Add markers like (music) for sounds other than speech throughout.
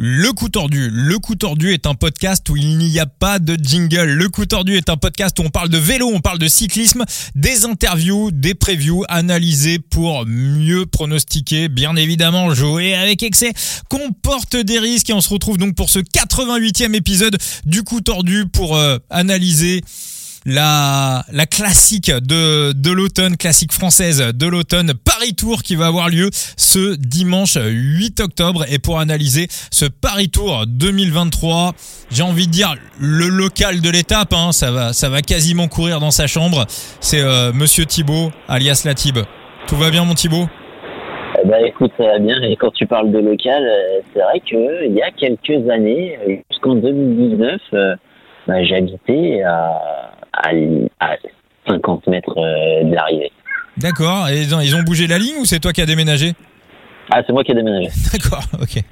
Le coup tordu. Le coup tordu est un podcast où il n'y a pas de jingle. Le coup tordu est un podcast où on parle de vélo, on parle de cyclisme, des interviews, des previews analysées pour mieux pronostiquer. Bien évidemment, jouer avec excès comporte des risques et on se retrouve donc pour ce 88e épisode du coup tordu pour euh, analyser la, la classique de, de l'automne, classique française de l'automne, Paris Tour qui va avoir lieu ce dimanche 8 octobre. Et pour analyser ce Paris Tour 2023, j'ai envie de dire le local de l'étape, hein, ça, va, ça va quasiment courir dans sa chambre. C'est euh, Monsieur Thibaut, alias Latib. Tout va bien mon Thibaut bah écoute, ça va bien. Et quand tu parles de local, euh, c'est vrai qu'il y a quelques années, jusqu'en 2019, bah, j'habitais à, à, 50 mètres euh, de l'arrivée. D'accord. Et ils ont bougé la ligne ou c'est toi qui as déménagé? Ah, c'est moi qui ai déménagé. (laughs) D'accord, ok,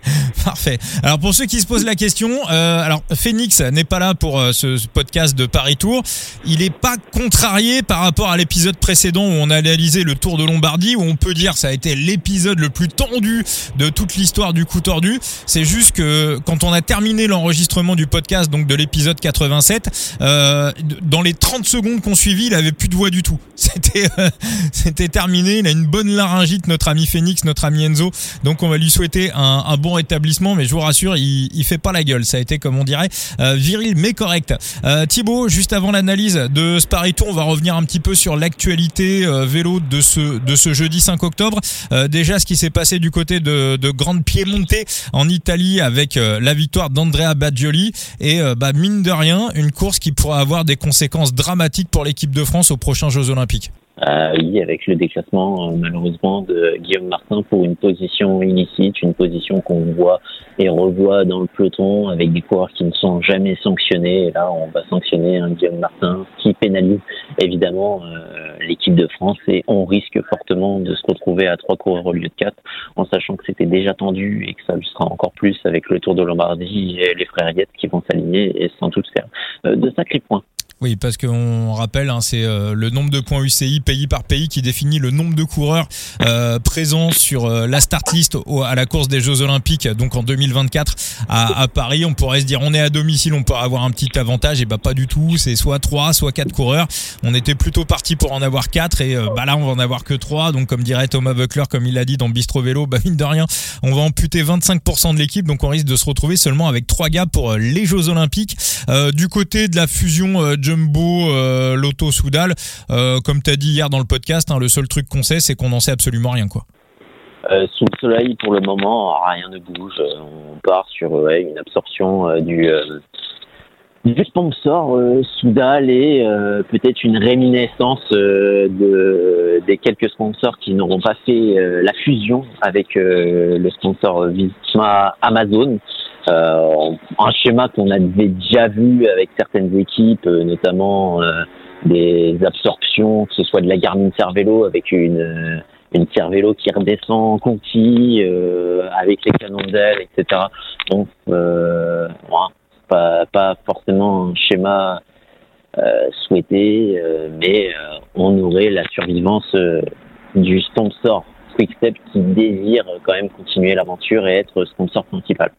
parfait. Alors pour ceux qui se posent la question, euh, alors Phoenix n'est pas là pour euh, ce, podcast de Paris Tour. Il est pas contrarié par rapport à l'épisode précédent où on a réalisé le Tour de Lombardie, où on peut dire ça a été l'épisode le plus tendu de toute l'histoire du coup tordu. C'est juste que quand on a terminé l'enregistrement du podcast, donc de l'épisode 87, euh, dans les 30 secondes qu'on suivit, il avait plus de voix du tout. (laughs) C'était euh, c'était terminé. Il a une bonne laryngite, notre ami Phoenix, notre ami Enzo. Donc on va lui souhaiter un, bon rétablissement, mais je vous rassure, il, fait pas la gueule. Ça a été, comme on dirait, euh, viril mais correct. Euh, Thibaut, juste avant l'analyse de ce Tour, on va revenir un petit peu sur l'actualité euh, vélo de ce jeudi 5 octobre. déjà, ce qui s'est passé du côté de, de Grande Piemonte en Italie avec la victoire d'Andrea Baggioli et bah, mine de rien, une course qui pourra avoir des conséquences dramatiques pour l'équipe de France aux prochains Jeux Olympiques. Euh, oui, avec le déclassement euh, malheureusement de Guillaume Martin pour une position illicite, une position qu'on voit et revoit dans le peloton avec des coureurs qui ne sont jamais sanctionnés. Et là, on va sanctionner un Guillaume Martin qui pénalise évidemment euh, l'équipe de France et on risque fortement de se retrouver à trois coureurs au lieu de quatre, en sachant que c'était déjà tendu et que ça le sera encore plus avec le Tour de Lombardie et les frères Yates qui vont s'aligner et sans doute faire de sacrés points. Oui, parce qu'on rappelle, hein, c'est euh, le nombre de points UCI pays par pays qui définit le nombre de coureurs euh, présents sur euh, la start list à la course des Jeux Olympiques, donc en 2024 à, à, Paris. On pourrait se dire, on est à domicile, on peut avoir un petit avantage, et bah pas du tout. C'est soit 3, soit 4 coureurs. On était plutôt parti pour en avoir 4 et bah là on va en avoir que 3. Donc comme dirait Thomas Buckler, comme il l'a dit dans Bistro Vélo, bah mine de rien, on va amputer 25% de l'équipe, donc on risque de se retrouver seulement avec 3 gars pour les Jeux Olympiques. du côté de la fusion Jumbo, euh, Lotto, Soudal. Euh, comme tu as dit hier dans le podcast, hein, le seul truc qu'on sait, c'est qu'on n'en sait absolument rien. quoi. Euh, sous le soleil, pour le moment, rien ne bouge. On part sur une absorption du, sponsor Soudal et peut-être une réminiscence de, des quelques sponsors qui n'auront pas fait la fusion avec le sponsor Visma Amazon. Euh, un schéma qu'on avait déjà vu avec certaines équipes, euh, notamment euh, des absorptions, que ce soit de la Garmin Cervelo avec une une qui redescend en Conti avec les canons d'aile, etc. Donc, euh, pas, pas forcément un schéma euh, souhaité, mais on aurait la survivance du sponsor Quickstep qui désire quand même continuer l'aventure et être sponsor principal.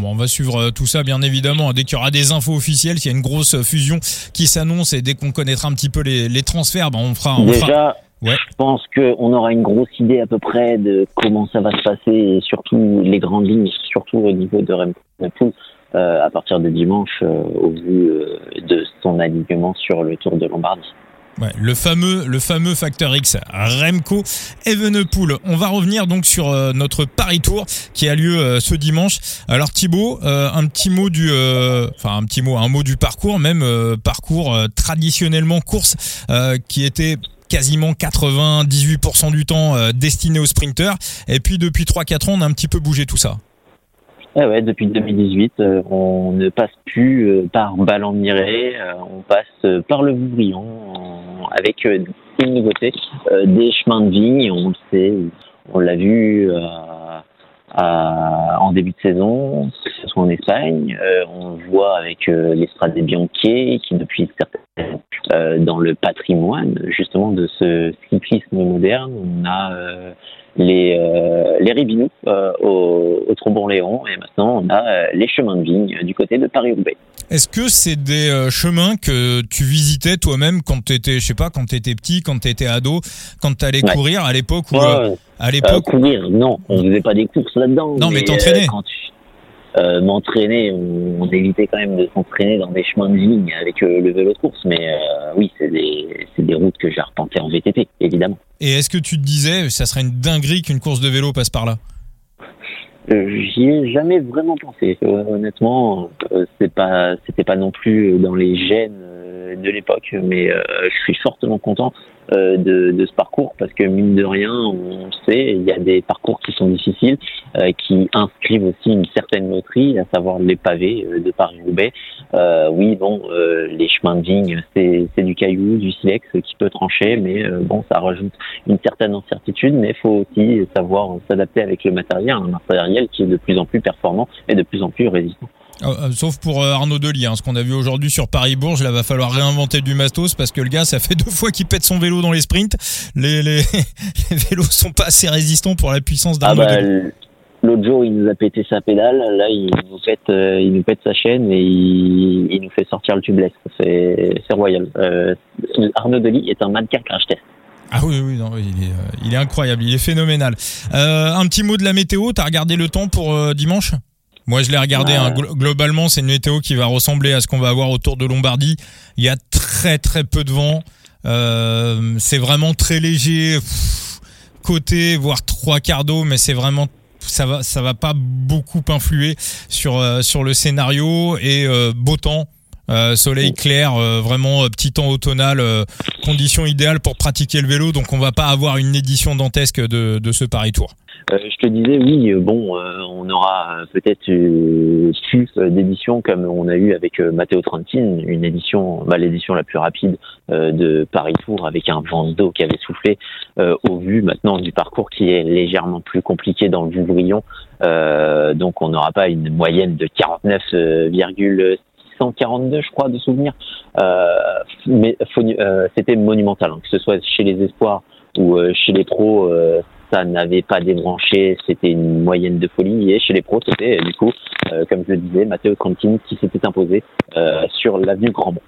Bon, on va suivre euh, tout ça bien évidemment dès qu'il y aura des infos officielles, s'il y a une grosse fusion qui s'annonce et dès qu'on connaîtra un petit peu les, les transferts, ben on fera. Déjà, je pense qu'on aura une grosse idée à peu près de comment ça va se passer et surtout les grandes lignes, surtout au niveau de Remco euh, à partir de dimanche euh, au vu euh, de son alignement sur le Tour de Lombardie. Ouais, le fameux, le fameux facteur X, Remco Evenepoel. On va revenir donc sur euh, notre Paris Tour qui a lieu euh, ce dimanche. Alors Thibaut, euh, un petit mot du, enfin un petit mot, un mot du parcours, même parcours traditionnellement course qui était quasiment 98% du temps destiné aux sprinters. Et puis depuis 3-4 ans, on a un petit peu bougé tout ça. Ouais, depuis 2018, euh, on ne passe plus par Ballon-Miré, on passe par le Vouvrillon avec une nouveauté, des chemins de vigne, on le sait, on l'a vu en début de saison, que ce soit en Espagne, on le voit avec l'Estrade des Bianchi qui depuis certaines dans le patrimoine justement de ce cyclisme moderne. On a les, euh, les Ribinous euh, au, au Trombon-Léon et maintenant on a euh, les chemins de vigne du côté de Paris-Roubaix. Est-ce que c'est des euh, chemins que tu visitais toi-même quand tu étais, je sais pas, quand tu étais petit, quand tu étais ado, quand tu allais courir à l'époque où, à l'époque courir, non, on faisait pas des courses là-dedans. Non, mais, mais t'entraînais. Euh, m'entraîner, on, évitait quand même de s'entraîner dans des chemins de ligne avec euh, le vélo de course, mais euh, oui, c'est des, des routes que j'ai arpentées en VTT, évidemment. Et est-ce que tu te disais, ça serait une dinguerie qu'une course de vélo passe par là? J'y ai jamais vraiment pensé. honnêtement, c'est pas, c'était pas non plus dans les gènes de l'époque, mais je suis fortement content euh, de, de, ce parcours parce que mine de rien, on sait, il y a des parcours qui sont difficiles, euh, qui inscrivent aussi une certaine loterie, à savoir les pavés euh, de Paris-Roubaix. oui, bon, les chemins de vigne, c'est du caillou, du silex qui peut trancher, mais bon, ça rajoute une certaine incertitude, mais il faut aussi savoir s'adapter avec le matériel, un matériel qui est de plus en plus performant et de plus en plus résistant. Euh, euh, sauf pour euh, Arnaud Delis, hein, ce qu'on a vu aujourd'hui sur Paris-Bourges, là va falloir réinventer du matos parce que le gars, ça fait (laughs) deux fois qu'il pète son vélo dans les sprints. Les, les, (laughs) les vélos sont pas assez résistants pour la puissance d'Arnaud ah bah, L'autre jour, il nous a pété sa pédale. Là, il nous pète, il nous pète sa chaîne et il, nous fait sortir le tubeless. C'est, royal. Arnaud Delis est un mannequin crash test. Ah oui, oui, non, il, est, il est incroyable, il est phénoménal. un petit mot de la météo, t'as regardé le temps pour dimanche? Moi, je l'ai regardé. Hein. globalement, c'est une météo qui va ressembler à ce qu'on va avoir autour de Lombardie. Il y a très très peu de vent. Euh, c'est vraiment très léger, côté voire trois quarts d'eau, mais c'est vraiment ça va ça va pas beaucoup influer sur euh, sur le scénario et euh, beau temps. Euh, soleil clair, vraiment petit temps automnal, conditions idéales pour pratiquer le vélo. Donc on va pas avoir une édition dantesque de, de ce Paris Tour. Euh, je te disais, oui, euh, bon, euh, on aura peut-être plus d'éditions comme on a eu avec Matteo Trentin, une édition, bah, l'édition la plus rapide de Paris Tour avec un vent d'eau qui avait soufflé au vu maintenant du parcours qui est légèrement plus compliqué dans le Vouvrion. donc on n'aura pas une moyenne de 49,642 je crois de souvenirs. mais c'était monumental, hein, que ce soit chez les espoirs ou chez les pros ça n'avait pas débranché, c'était une moyenne de folie. Et chez les pros, c'était du coup, euh, comme je le disais, Matteo Cantini qui s'était imposé euh, sur l'avenue Grandmont.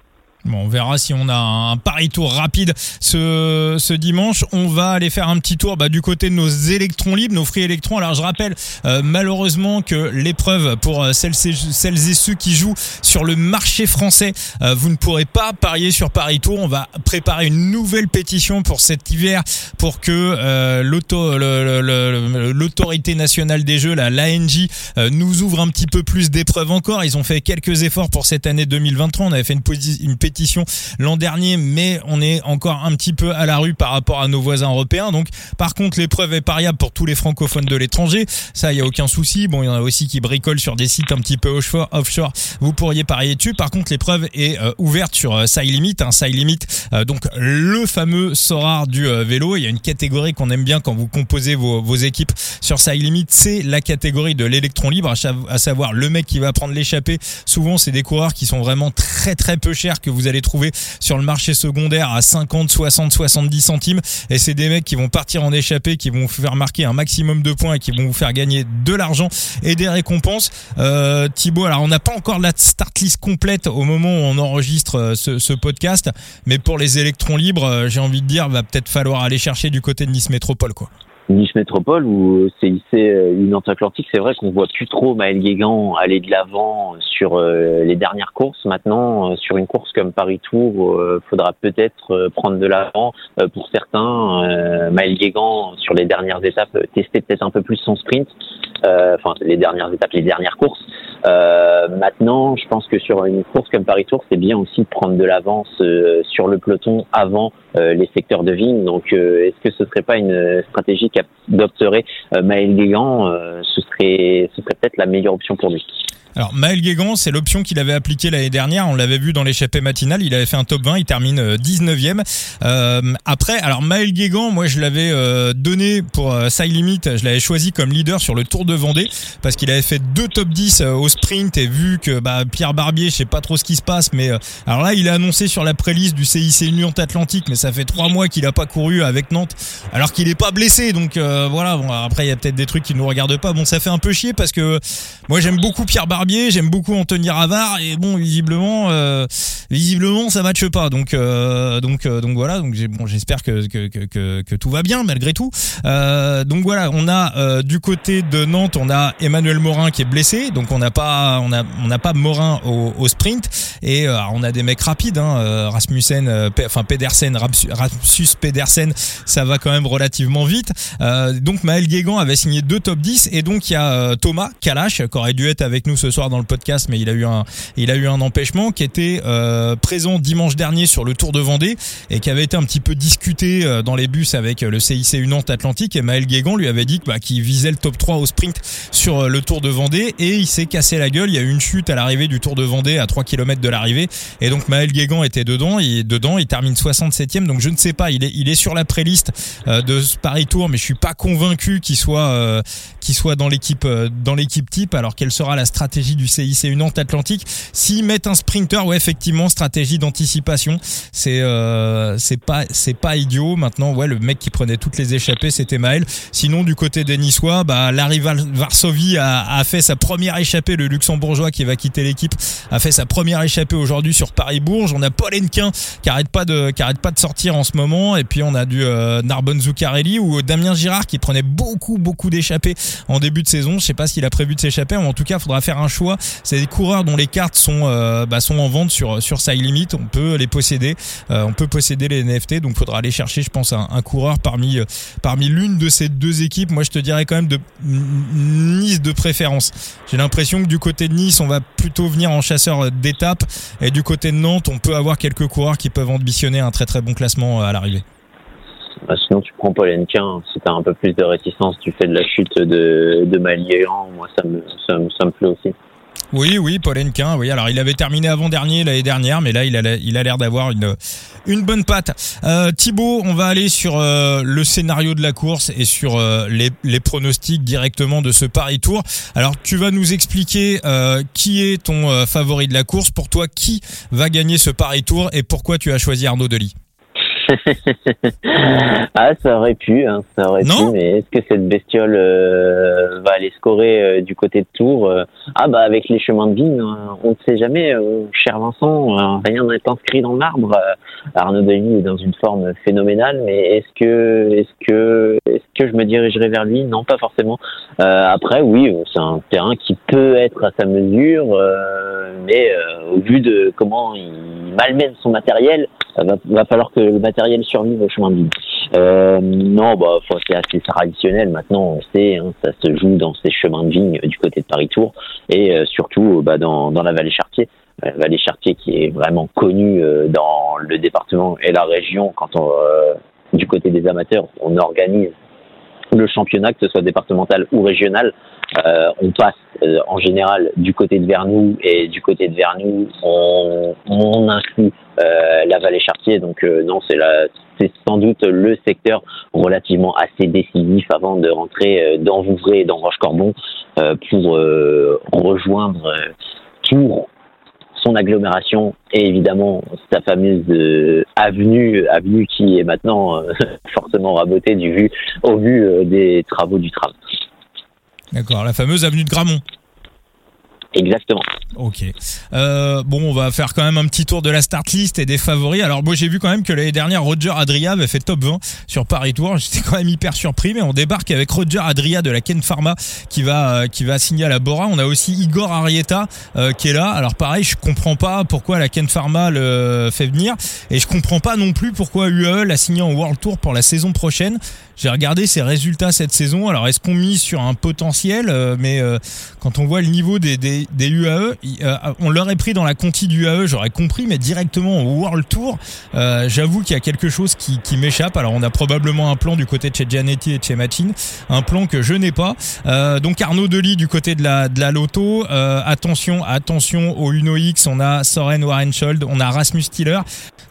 Bon, on verra si on a un pari tour rapide ce, ce dimanche. On va aller faire un petit tour bah, du côté de nos électrons libres, nos free électrons. Alors je rappelle euh, malheureusement que l'épreuve pour euh, celles, et ceux qui jouent sur le marché français, euh, vous ne pourrez pas parier sur Paris Tour. On va préparer une nouvelle pétition pour cet hiver pour que l'autorité nationale des jeux, la l'ANJ, nous ouvre un petit peu plus d'épreuves encore. Ils ont fait quelques efforts pour cette année 2023. On avait fait une, une pétition l'an dernier, mais on est encore un petit peu à la rue par rapport à nos voisins européens. Donc, par contre, l'épreuve est pariable pour tous les francophones de l'étranger. Ça, il y a aucun souci. Bon, il y en a aussi qui bricolent sur des sites un petit peu offshore. Vous pourriez parier dessus. Par contre, l'épreuve est euh, ouverte sur euh, Side Limit. Hein, Side Limit, euh, donc le fameux Sorar du vélo. Il y a une catégorie qu'on aime bien quand vous composez vos, vos équipes sur Side Limit. C'est la catégorie de l'électron libre, à savoir le mec qui va prendre l'échappée. Souvent, c'est des coureurs qui sont vraiment très très peu chers que vous allez trouver sur le marché secondaire à 50, 60, 70 centimes. Et c'est des mecs qui vont partir en échappée, qui vont vous faire marquer un maximum de points et qui vont vous faire gagner de l'argent et des récompenses. Euh, Thibaut, alors on n'a pas encore la start list complète au moment où on enregistre euh, ce, ce podcast, mais pour les électrons libres, euh, j'ai envie de dire, va peut-être falloir aller chercher du côté de Nice Métropole, quoi. Nice Métropole ou CIC une Atlantique, c'est vrai qu'on voit plus trop Maël Guégan aller de l'avant sur euh, les dernières courses. Maintenant, euh, sur une course comme Paris Tour, euh, faudra peut-être prendre de l'avant pour certains. Maël Guégan sur les dernières étapes tester peut-être un peu plus son sprint. Enfin, les dernières étapes, les dernières courses. maintenant, je pense que sur une course comme Paris Tour, c'est bien aussi de prendre de l'avance sur le peloton avant les secteurs de vigne. Donc, est-ce que ce serait pas une stratégie qu'adopterait Maël Guégan Ce serait, ce serait peut-être la meilleure option pour lui. Alors Maël Guégan, c'est l'option qu'il avait appliquée l'année dernière. On l'avait vu dans l'échappée matinale. Il avait fait un top 20. Il termine 19e. Euh, après, alors Maël Guégan, moi je l'avais euh, donné pour euh, Side Limit. Je l'avais choisi comme leader sur le Tour de Vendée parce qu'il avait fait deux top 10 euh, au sprint et vu que bah, Pierre Barbier, je sais pas trop ce qui se passe, mais alors là il a annoncé sur la préliste du CIC Union Atlantique, mais ça fait trois mois qu'il a pas couru avec Nantes alors qu'il est pas blessé. Donc voilà. Bon, après il y a peut-être des trucs qui nous regardent pas. Bon, ça fait un peu chier parce que moi j'aime beaucoup Pierre Barbier j'aime beaucoup Anthony Ravard et bon visiblement euh, visiblement ça matche pas. Donc euh, donc euh, donc voilà. Donc bon j'espère que que, tout va bien malgré tout. Donc voilà on a du côté de Nantes on a Emmanuel Morin qui est blessé. Donc on n'a pas on a on n'a pas Morin au, au sprint. Et on a des mecs rapides hein, Rasmussen enfin Pedersen Rapsus Pedersen ça va quand même relativement vite donc Maël Guégan avait signé deux top 10 et donc il y a Thomas Kalash qui aurait dû être avec nous ce soir dans le podcast, mais il a eu un, il a eu un empêchement qui était euh, présent dimanche dernier sur le Tour de Vendée et qui avait été un petit peu discuté euh, dans les bus avec le CIC Nantes Atlantique et Maël Guégan lui avait dit bah, qu'il visait le top 3 au sprint sur euh, le Tour de Vendée et il s'est cassé la gueule. Il y a eu une chute à l'arrivée du Tour de Vendée à 3 km de l'arrivée et donc Maël Guégan était dedans. Il dedans, il termine 67e. Donc je ne sais pas, il est, il est sur la préliste de Paris Tour, mais je suis pas convaincu qu'il soit, qu'il soit dans l'équipe, dans l'équipe type. Alors quelle sera la stratégie du CIC Nantes Atlantique? S'ils mettent un sprinter, ouais, effectivement, stratégie d'anticipation, c'est euh, c'est pas c'est pas idiot. Maintenant, ouais, le mec qui prenait toutes les échappées, c'était Maël. Sinon, du côté des Niçois, bah, la rivale Varsovie a, a fait sa première échappée. Le Luxembourgeois qui va quitter l'équipe a fait sa première échappée aujourd'hui sur Paris-Bourges. On a Paul Henquin qui arrête pas de qui arrête pas de sortir en ce moment. Et puis on a du euh, Narbonne Zuccarelli ou Damien Girard qui prenait beaucoup beaucoup d'échappées en début de saison. Je sais pas s'il a prévu de s'échapper, mais en tout cas, il faudra faire un choix. C'est des coureurs dont les cartes sont euh, bah, sont en vente sur sur Side Limit. On peut les posséder. Euh, on peut posséder les NFT. Donc, faudra aller chercher, je pense, un, un coureur parmi euh, parmi l'une de ces deux équipes. Moi, je te dirais quand même de Nice de préférence. J'ai l'impression que du côté de Nice, on va plutôt venir en chasseur d'étape, et du côté de Nantes, on peut avoir quelques coureurs qui peuvent ambitionner un très très bon classement à l'arrivée. Bah, sinon, tu prends Paul Henquin. Si tu as un peu plus de réticence du fait de la chute de, de moi, ça me, ça, me, ça me plaît aussi. Oui, oui, Paul Henquin, oui. Alors, il avait terminé avant-dernier l'année dernière, mais là, il a, il a l'air d'avoir une, une bonne patte. Euh, Thibaut, on va aller sur euh, le scénario de la course et sur euh, les, les, pronostics directement de ce Paris Tour. Alors, tu vas nous expliquer euh, qui est ton favori de la course. Pour toi, qui va gagner ce Paris Tour et pourquoi tu as choisi Arnaud Delis? (laughs) ah, ça aurait pu, hein, ça aurait pu, mais est-ce que cette bestiole euh, va aller scorer euh, du côté de Tours euh Ah bah avec les chemins de vie, on ne sait jamais, cher Vincent, rien n'est inscrit dans l'arbre. Arnaud Denis est dans une forme phénoménale, mais est-ce que, est-ce que, est-ce que je me dirigerai vers lui? Non, pas forcément. après, oui, c'est un terrain qui peut être à sa mesure, mais au vu de comment il malmène son matériel, va, va falloir que le matériel survive au chemin de vie. Euh, non, bah, c'est assez traditionnel maintenant, on sait, hein, ça se joue dans ces chemins de vigne du côté de Paris-Tours et euh, surtout bah, dans, dans la vallée Chartier. La vallée Chartier qui est vraiment connue euh, dans le département et la région quand on, euh, du côté des amateurs, on organise le championnat, que ce soit départemental ou régional, euh, on passe euh, en général du côté de Vernou et du côté de Vernou, on, inclut euh, la vallée Chartier. Donc non, c'est c'est sans doute le secteur relativement assez décisif avant de rentrer dans Vouvray et dans Roche-Corbon pour rejoindre Tours son agglomération et évidemment sa fameuse euh, avenue, avenue qui est maintenant euh, (laughs) forcément rabotée du vu, au vu des travaux du tram. D'accord, la fameuse avenue de Gramont. Exactement. Ok. Euh, bon, on va faire quand même un petit tour de la start list et des favoris. Alors moi j'ai vu quand même que l'année dernière Roger Adria avait fait top 20 sur Paris Tour. J'étais quand même hyper surpris, mais on débarque avec Roger Adria de la Ken Pharma qui va euh, qui va signer à la Bora. On a aussi Igor Arieta euh, qui est là. Alors pareil, je comprends pas pourquoi la Ken Pharma le fait venir et je comprends pas non plus pourquoi UAE l'a signé en World Tour pour la saison prochaine. J'ai regardé ses résultats cette saison. Alors est-ce qu'on mise sur un potentiel? Euh, Mais quand on voit le niveau des, des, des UAE, euh, on l'aurait pris dans la conti du AE, j'aurais compris, mais directement au World Tour, euh, j'avoue qu'il y a quelque chose qui, m'échappe. Alors on a probablement un plan du côté de chez Gianetti et de chez Machin, un plan que je n'ai pas. Euh, donc Arnaud Delis du côté de la de la Loto. Attention, attention au Uno X, on a Soren Warenschold, on a Rasmus Tiller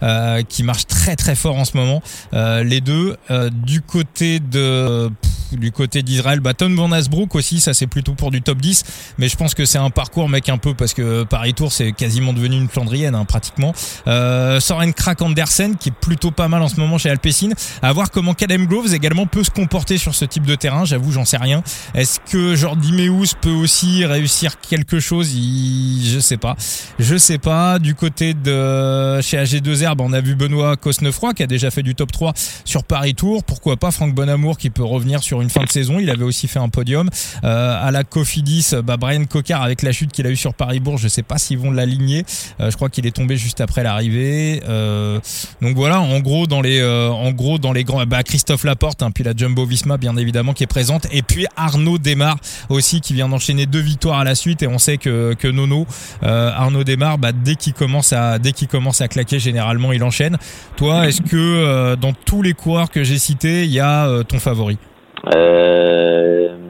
euh, qui marche très très fort en ce moment. Les deux du côté de du côté d'Israël, bah Tom Van Asbrook aussi, ça c'est plutôt pour du top 10, mais je pense que c'est un parcours mec un peu parce que Paris Tour c'est quasiment devenu une Flandrienne hein, pratiquement. Euh, Soren Krak Andersen qui est plutôt pas mal en ce moment chez Alpecin. À voir comment Cadem Groves également peut se comporter sur ce type de terrain. J'avoue, j'en sais rien. Est-ce que Jordi Meus peut aussi réussir quelque chose? Il... Je sais pas. Je sais pas. Du côté de chez AG2R, bah, on a vu Benoît Cosnefroy qui a déjà fait du top 3 sur Paris Tour. Pourquoi pas Franck Bonamour qui peut revenir sur une fin de saison? Il avait aussi fait un podium. Euh, à la Cofidis, bah, Brian Cocard avec la chute qu'il a eu sur Paris-Bourg, je sais pas s'ils vont l'aligner. Euh, je crois qu'il est tombé juste après l'arrivée. Euh, donc voilà, en gros dans les, euh, en gros dans les grands, bah, Christophe Laporte, hein, puis la Jumbo Visma bien évidemment qui est présente, et puis Arnaud Desmar aussi qui vient d'enchaîner deux victoires à la suite, et on sait que que Nono, Arnaud Desmar, bah, dès qu'il commence à dès qu'il commence à claquer, généralement il enchaîne. Toi, est-ce que dans tous les coureurs que j'ai cités, il y a ton favori? Euh,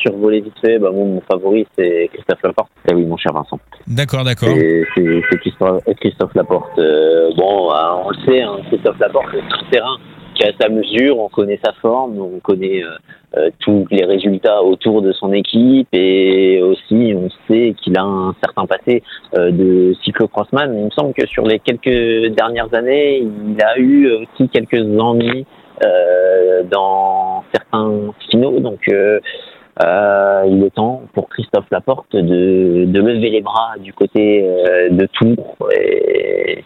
survolé vite fait. Bah, moi, mon favori, c'est Christophe Laporte. Ah oui, mon cher Vincent. D'accord, d'accord. C'est Christophe, Christophe Laporte. Euh, bon, euh, on le sait, hein, Christophe Laporte, c'est un terrain qui a sa mesure, on connaît sa forme, on connaît euh, euh, tous les résultats autour de son équipe et aussi on sait qu'il a un certain passé euh, de cyclocrossman. Il me semble que sur les quelques dernières années, il a eu aussi quelques ennuis euh, dans certains finaux. Donc euh, euh, il est temps pour Christophe Laporte de, lever les bras du côté euh, de Tours. Et...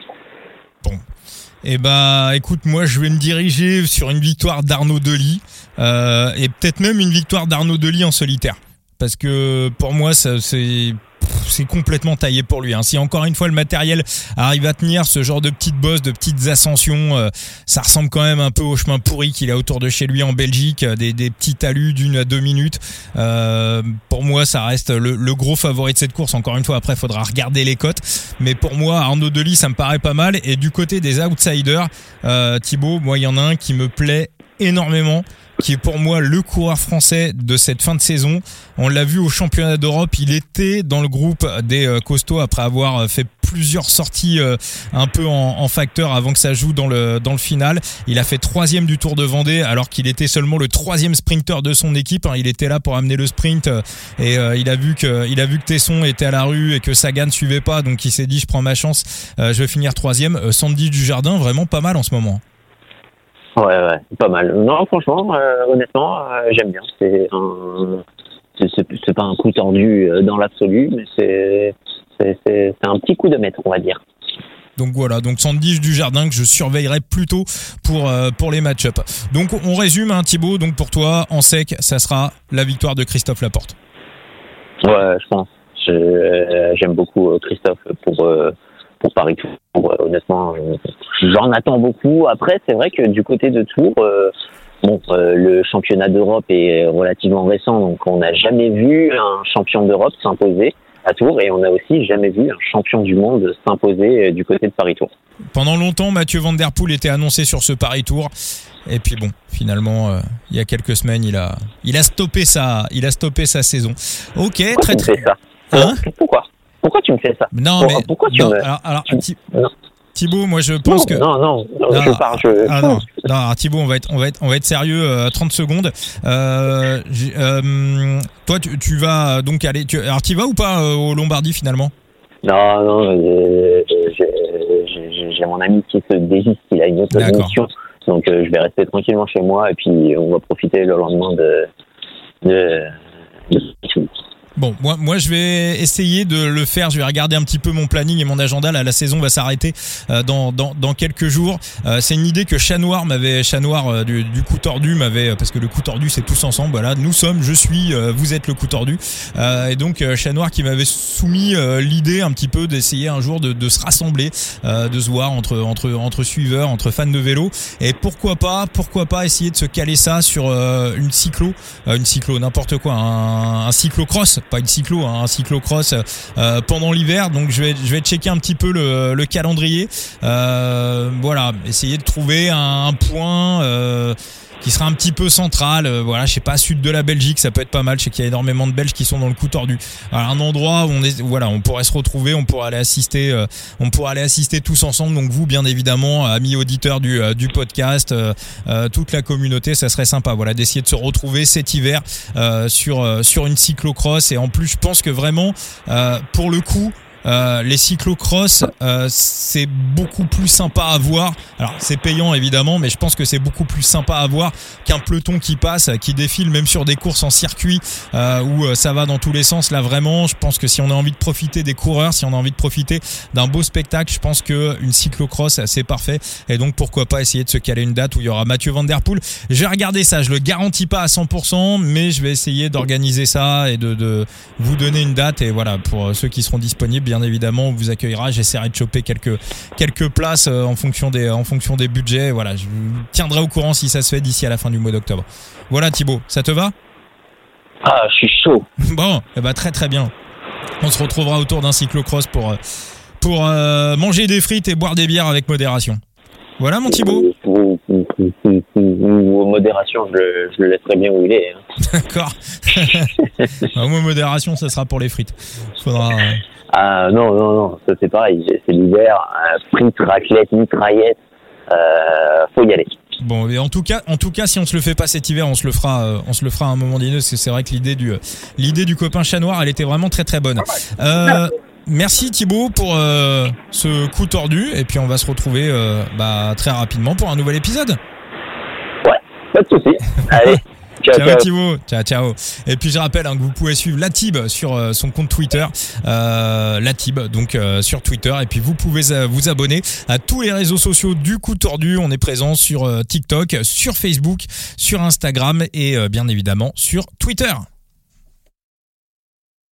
Eh ben, écoute, moi, je vais me diriger sur une victoire d'Arnaud Delis euh, et peut-être même une victoire d'Arnaud Delis en solitaire, parce que pour moi, ça, c'est c'est complètement taillé pour lui. Hein. Si encore une fois le matériel arrive à tenir ce genre de petites bosses, de petites ascensions, euh, ça ressemble quand même un peu au chemin pourri qu'il a autour de chez lui en Belgique, euh, des, petits talus d'une à deux minutes. Euh, pour moi, ça reste le, le gros favori de cette course. Encore une fois, après, il faudra regarder les cotes. Mais pour moi, Arnaud Delis, ça me paraît pas mal. Et du côté des outsiders, euh, Thibaut, moi, il y en a un qui me plaît énormément qui est pour moi le coureur français de cette fin de saison. On l'a vu au championnat d'Europe, il était dans le groupe des euh, costauds après avoir euh, fait plusieurs sorties euh, un peu en, facteur avant que ça joue dans le dans le final. Il a fait troisième du Tour de Vendée alors qu'il était seulement le troisième sprinter de son équipe. hein. Il était là pour amener le sprint et il a vu que il a vu que Tesson était à la rue et que Sagan ne suivait pas, donc il s'est dit je prends ma chance, je vais finir troisième. Sandy du Jardin vraiment pas mal en ce moment. Ouais, ouais, pas mal. Non, franchement, euh, honnêtement, euh, j'aime bien. C'est un, c'est- pas un coup tordu euh, dans l'absolu, mais c'est un petit coup de maître, on va dire. Donc voilà, donc Sandy du Jardin que je surveillerai plutôt pour euh, pour les match-up. Donc on résume hein, Thibaut, donc pour toi en sec, ça sera la victoire de Christophe Laporte. Ouais, je pense. J'aime beaucoup Christophe pour pour Paris Tour. Euh, Honnêtement, euh, j'en attends beaucoup. Après, c'est vrai que du côté de Tours, euh, bon, euh, le championnat d'Europe est relativement récent, donc on n'a jamais vu un champion d'Europe s'imposer à Tours, et on n'a aussi jamais vu un champion du monde s'imposer du côté de Paris Tour. Pendant longtemps, Mathieu Van Der Poel était annoncé sur ce Paris Tour et puis bon, finalement euh, il y a quelques semaines, il a il a stoppé sa il a stoppé sa saison. OK, très très Hein Pourquoi Pourquoi tu me fais ça Non Pour- mais pourquoi tu non, me- alors, alors, tu- Thi- non. Thibaut, moi je pense non, que non, non, non, Non, je pars, je. Ah non, non alors, Thibaut, on va être, on va être, on va être sérieux. euh, 30 secondes. Euh, euh, toi, tu, tu vas donc aller. Tu, alors, tu vas ou pas euh, au Lombardie finalement? Non, non, euh, j'ai- mon ami qui se désiste, il a une autre mission, donc euh, je vais rester tranquillement chez moi et puis on va profiter le lendemain de. de, de. Bon, moi, moi, je vais essayer de le faire. Je vais regarder un petit peu mon planning et mon agenda. Là, la saison va s'arrêter euh, dans, dans, dans quelques jours. Euh, c'est une idée que Chat Noir m'avait, Chat Noir euh, du, du coup tordu m'avait, parce que le coup tordu c'est tous ensemble. Voilà, nous sommes, je suis, vous êtes le coup tordu. Et donc Chat Noir qui m'avait soumis l'idée un petit peu d'essayer un jour de, de se rassembler, de se voir entre entre entre suiveurs, entre fans de vélo. Et pourquoi pas, pourquoi pas essayer de se caler ça sur une cyclo, une cyclo, n'importe quoi, un, un cyclo-cross pas une cyclo, hein, un cyclocross euh, pendant l'hiver. Donc je vais je vais checker un petit peu le, le calendrier. Euh, voilà, essayer de trouver un point. Euh, qui sera un petit peu central. euh, voilà, je sais pas, sud de la Belgique, ça peut être pas mal. Je sais qu'il y a énormément de Belges qui sont dans le coup tordu. Alors, un endroit où on est, voilà, on pourrait se retrouver, on pourrait aller assister, euh, on pourrait aller assister tous ensemble. Donc vous, bien évidemment, amis auditeurs du, euh, du podcast, euh, euh, toute la communauté, ça serait sympa. Voilà, d'essayer de se retrouver cet hiver euh, sur euh, sur une cyclocross. Et en plus, je pense que vraiment, euh, pour le coup. Euh, les cyclocross, euh, c'est beaucoup plus sympa à voir. Alors c'est payant évidemment, mais je pense que c'est beaucoup plus sympa à voir qu'un peloton qui passe, qui défile même sur des courses en circuit euh, où euh, ça va dans tous les sens. Là vraiment, je pense que si on a envie de profiter des coureurs, si on a envie de profiter d'un beau spectacle, je pense que une cyclocross c'est parfait. Et donc pourquoi pas essayer de se caler une date où il y aura Mathieu Van Der Poel. Je vais regarder ça. Je le garantis pas à 100%, mais je vais essayer d'organiser ça et de, de vous donner une date. Et voilà pour ceux qui seront disponibles, évidemment, on vous accueillera. J'essaierai de choper quelques quelques places euh, en fonction des en fonction des budgets. Voilà, je vous tiendrai au courant si ça se fait d'ici à la fin du mois d'octobre. Voilà Thibaut, ça te va? Ah, je suis chaud. (laughs) Bon, eh ben, très très bien. On se retrouvera autour d'un cyclocross pour euh, pour euh, manger des frites et boire des bières avec modération. Voilà mon Thibaut. Modération, je le, je le laisserai bien où il est. hein. (laughs) D'accord. (laughs) Au moins modération, ça sera pour les frites. Faudra. euh, Ah non, non, non, ça c'est pareil. C'est l'hiver, euh, frites, raclette, mitraillette. Euh, faut y aller. Bon, mais en tout cas, en tout cas, si on se le fait pas cet hiver, on se le fera, euh, on se le fera à un moment donné, parce que c'est vrai que l'idée du, euh, l'idée du copain chat noir, elle était vraiment très très bonne. Merci Thibaut pour ce coup tordu, et puis on va se retrouver bah, très rapidement pour un nouvel épisode. Pas de souci. Allez, (laughs) ciao, Ciao ciao. Thibaut, ciao ciao. Et puis je rappelle hein, que vous pouvez suivre Latib sur euh, son compte Twitter, euh, Latib donc euh, sur Twitter. Et puis vous pouvez euh, vous abonner à tous les réseaux sociaux du coup tordu. On est présent sur TikTok, sur Facebook, sur Instagram et euh, bien évidemment sur Twitter.